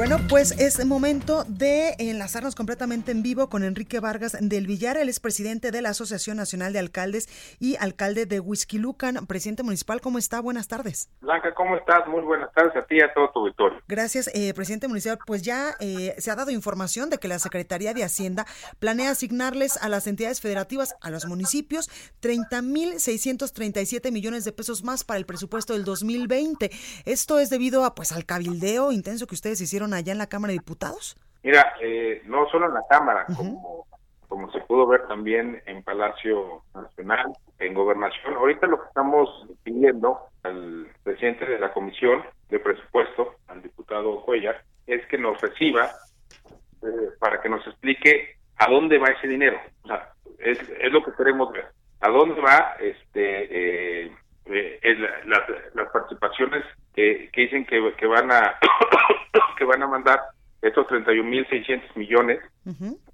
Bueno, pues es momento de enlazarnos completamente en vivo con Enrique Vargas del Villar. Él es presidente de la Asociación Nacional de Alcaldes y alcalde de Huizquilucan. Presidente municipal, ¿cómo está? Buenas tardes. Blanca, ¿cómo estás? Muy buenas tardes a ti y a todo tu auditorio. Gracias, eh, presidente municipal. Pues ya eh, se ha dado información de que la Secretaría de Hacienda planea asignarles a las entidades federativas, a los municipios, 30.637 millones de pesos más para el presupuesto del 2020. Esto es debido a pues al cabildeo intenso que ustedes hicieron allá en la Cámara de Diputados? Mira, eh, no solo en la Cámara, como, como se pudo ver también en Palacio Nacional, en Gobernación. Ahorita lo que estamos pidiendo al presidente de la Comisión de Presupuesto, al diputado Cuellar, es que nos reciba eh, para que nos explique a dónde va ese dinero. O sea, es, es lo que queremos ver. ¿A dónde va este eh, eh, las, las participaciones que, que dicen que, que van a van a mandar estos 31.600 millones.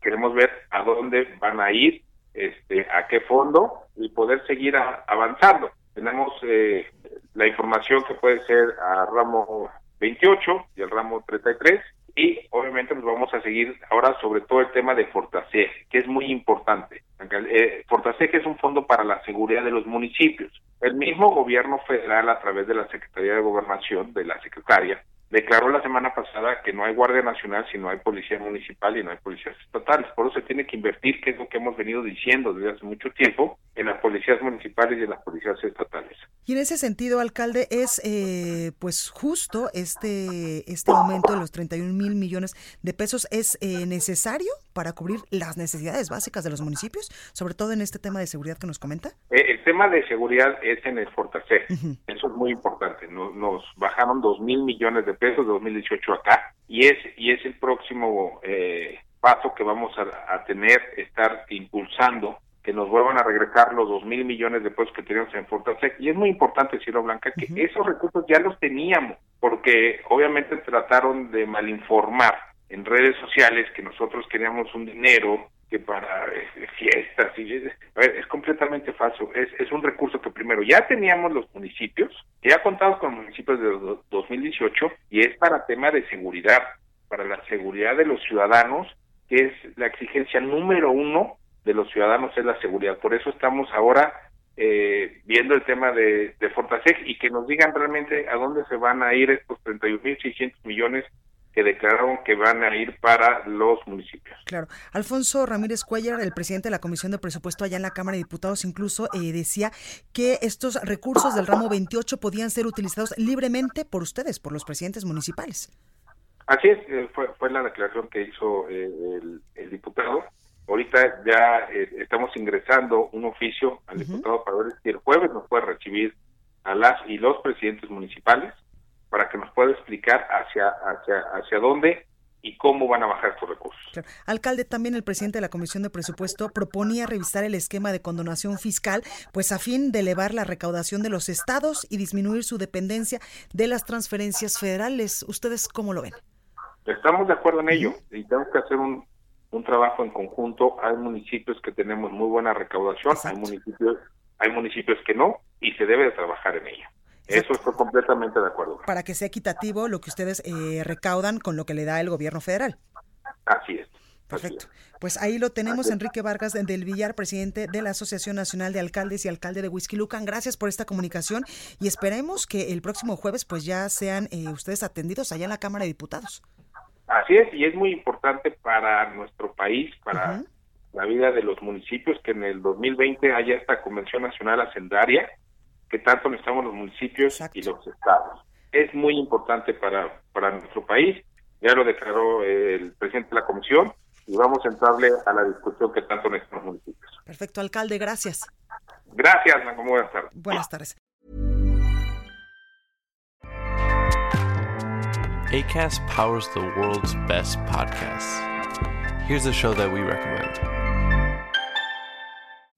Queremos ver a dónde van a ir, este, a qué fondo y poder seguir avanzando. Tenemos eh, la información que puede ser a ramo 28 y el ramo 33 y obviamente nos vamos a seguir ahora sobre todo el tema de Fortaseg, que es muy importante. Eh, Fortaseg es un fondo para la seguridad de los municipios. El mismo gobierno federal a través de la Secretaría de Gobernación, de la secretaria, declaró la semana pasada que no hay Guardia Nacional si no hay policía municipal y no hay policías estatales. Por eso se tiene que invertir, que es lo que hemos venido diciendo desde hace mucho tiempo, en las policías municipales y en las policías estatales. Y en ese sentido, alcalde, es eh, pues justo este este aumento de los 31 mil millones de pesos es eh, necesario para cubrir las necesidades básicas de los municipios, sobre todo en este tema de seguridad que nos comenta. Eh, el tema de seguridad es en el. Eso es muy importante. Nos, nos bajaron dos mil millones de pesos de 2018 acá y es y es el próximo eh, paso que vamos a, a, tener estar impulsando que nos vuelvan a regresar los dos mil millones de pesos que teníamos en Fortasec y es muy importante decirlo Blanca que esos recursos ya los teníamos porque obviamente trataron de malinformar en redes sociales que nosotros queríamos un dinero que para eh, fiestas y es completamente falso. Es, es un recurso que primero ya teníamos los municipios, ya contamos con municipios de 2018 y es para tema de seguridad, para la seguridad de los ciudadanos, que es la exigencia número uno de los ciudadanos es la seguridad. Por eso estamos ahora eh, viendo el tema de, de Fortaseg y que nos digan realmente a dónde se van a ir estos 31.600 millones que declararon que van a ir para los municipios. Claro. Alfonso Ramírez Cuellar, el presidente de la Comisión de Presupuesto allá en la Cámara de Diputados, incluso eh, decía que estos recursos del ramo 28 podían ser utilizados libremente por ustedes, por los presidentes municipales. Así es, eh, fue, fue, la declaración que hizo eh, el, el, diputado. Ahorita ya eh, estamos ingresando un oficio al uh -huh. diputado para ver si el jueves nos puede recibir a las y los presidentes municipales para que nos pueda explicar hacia, hacia, hacia dónde y cómo van a bajar estos recursos. Claro. Alcalde, también el presidente de la Comisión de Presupuesto proponía revisar el esquema de condonación fiscal, pues a fin de elevar la recaudación de los estados y disminuir su dependencia de las transferencias federales. ¿Ustedes cómo lo ven? Estamos de acuerdo en ello y tenemos que hacer un, un trabajo en conjunto. Hay municipios que tenemos muy buena recaudación, Exacto. hay municipios, hay municipios que no y se debe de trabajar en ello. Eso estoy completamente de acuerdo. Para que sea equitativo lo que ustedes eh, recaudan con lo que le da el gobierno federal. Así es. Perfecto. Pues ahí lo tenemos, Enrique Vargas del Villar, presidente de la Asociación Nacional de Alcaldes y alcalde de Whisky Lucan. Gracias por esta comunicación y esperemos que el próximo jueves pues ya sean eh, ustedes atendidos allá en la Cámara de Diputados. Así es, y es muy importante para nuestro país, para uh -huh. la vida de los municipios, que en el 2020 haya esta Convención Nacional Hacendaria, que tanto necesitamos los municipios Exacto. y los estados. Es muy importante para, para nuestro país, ya lo declaró el presidente de la comisión, y vamos a entrarle a la discusión que tanto necesitamos los municipios. Perfecto, alcalde, gracias. Gracias. Muy buenas tardes. Buenas tardes. ACAST powers the world's best podcasts. Here's a show that we recommend.